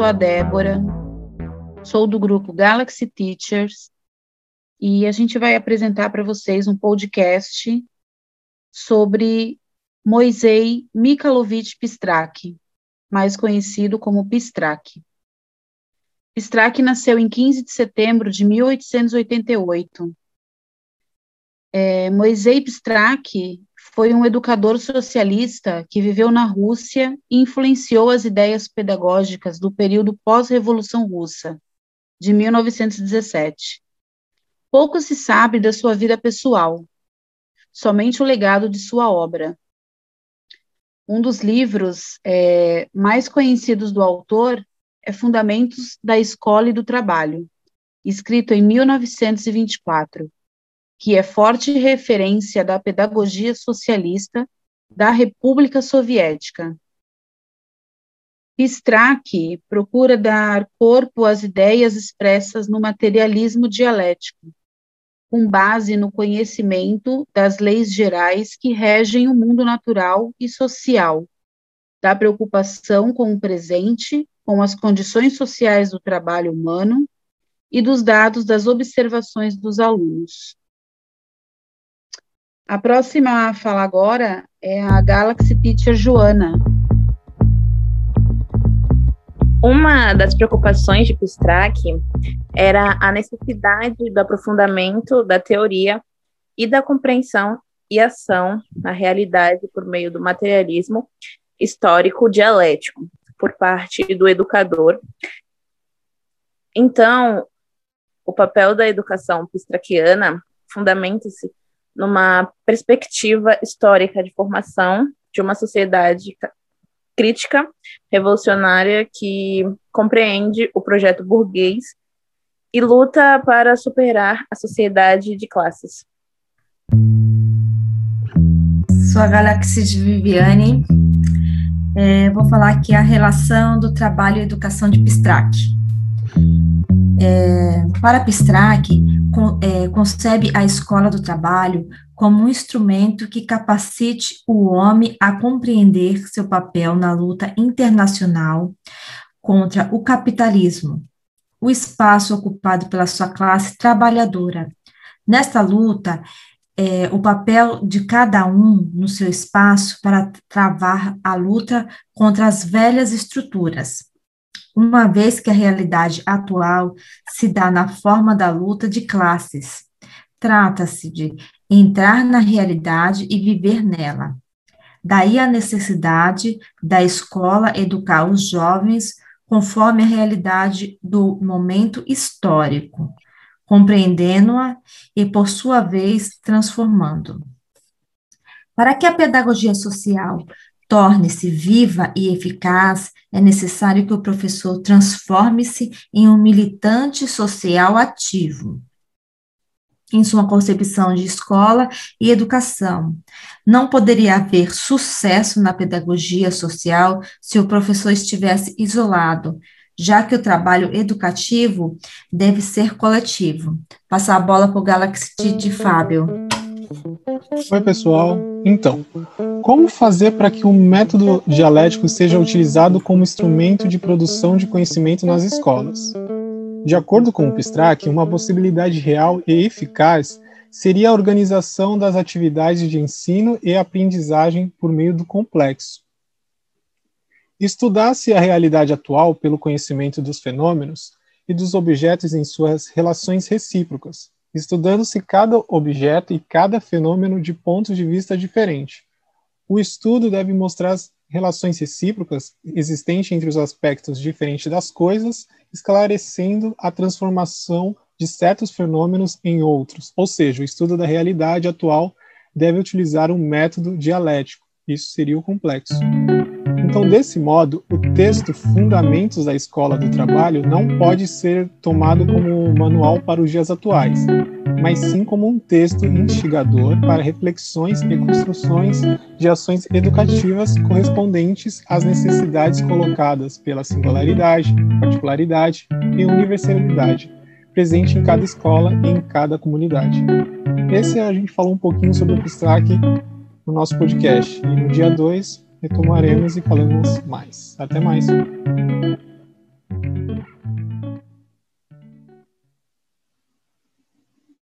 sou a Débora, sou do grupo Galaxy Teachers e a gente vai apresentar para vocês um podcast sobre Moisei Mikhailovich Pistrak, mais conhecido como Pistrak. Pistrak nasceu em 15 de setembro de 1888. É, Moisei Pistrak foi um educador socialista que viveu na Rússia e influenciou as ideias pedagógicas do período pós-Revolução Russa, de 1917. Pouco se sabe da sua vida pessoal, somente o legado de sua obra. Um dos livros é, mais conhecidos do autor é Fundamentos da Escola e do Trabalho, escrito em 1924 que é forte referência da pedagogia socialista da República Soviética. Pistrak procura dar corpo às ideias expressas no materialismo dialético, com base no conhecimento das leis gerais que regem o mundo natural e social, da preocupação com o presente, com as condições sociais do trabalho humano e dos dados das observações dos alunos. A próxima a falar agora é a Galaxy Teacher Joana. Uma das preocupações de Pistrak era a necessidade do aprofundamento da teoria e da compreensão e ação na realidade por meio do materialismo histórico dialético por parte do educador. Então, o papel da educação pistraquiana fundamenta-se numa perspectiva histórica de formação de uma sociedade crítica, revolucionária, que compreende o projeto burguês e luta para superar a sociedade de classes. Sou a Galáxia de Viviane. É, vou falar aqui a relação do trabalho e educação de Pistrak. É, para Pistrak, é, concebe a escola do trabalho como um instrumento que capacite o homem a compreender seu papel na luta internacional contra o capitalismo, o espaço ocupado pela sua classe trabalhadora. Nesta luta, é, o papel de cada um no seu espaço para travar a luta contra as velhas estruturas uma vez que a realidade atual se dá na forma da luta de classes. Trata-se de entrar na realidade e viver nela. Daí a necessidade da escola educar os jovens conforme a realidade do momento histórico, compreendendo-a e, por sua vez, transformando. Para que a pedagogia social torne-se viva e eficaz, é necessário que o professor transforme-se em um militante social ativo em sua concepção de escola e educação. Não poderia haver sucesso na pedagogia social se o professor estivesse isolado, já que o trabalho educativo deve ser coletivo. Passar a bola para o Galaxy de Fábio. Oi, pessoal. Então, como fazer para que o método dialético seja utilizado como instrumento de produção de conhecimento nas escolas? De acordo com o Pistrak, uma possibilidade real e eficaz seria a organização das atividades de ensino e aprendizagem por meio do complexo. Estudar-se a realidade atual pelo conhecimento dos fenômenos e dos objetos em suas relações recíprocas, estudando-se cada objeto e cada fenômeno de pontos de vista diferentes. O estudo deve mostrar as relações recíprocas existentes entre os aspectos diferentes das coisas, esclarecendo a transformação de certos fenômenos em outros. Ou seja, o estudo da realidade atual deve utilizar um método dialético. Isso seria o complexo. Então, desse modo, o texto Fundamentos da Escola do Trabalho não pode ser tomado como manual para os dias atuais, mas sim como um texto instigador para reflexões e construções de ações educativas correspondentes às necessidades colocadas pela singularidade, particularidade e universalidade presente em cada escola e em cada comunidade. Esse a gente falou um pouquinho sobre o abstract no nosso podcast. E no dia 2 retomaremos e falamos mais. Até mais.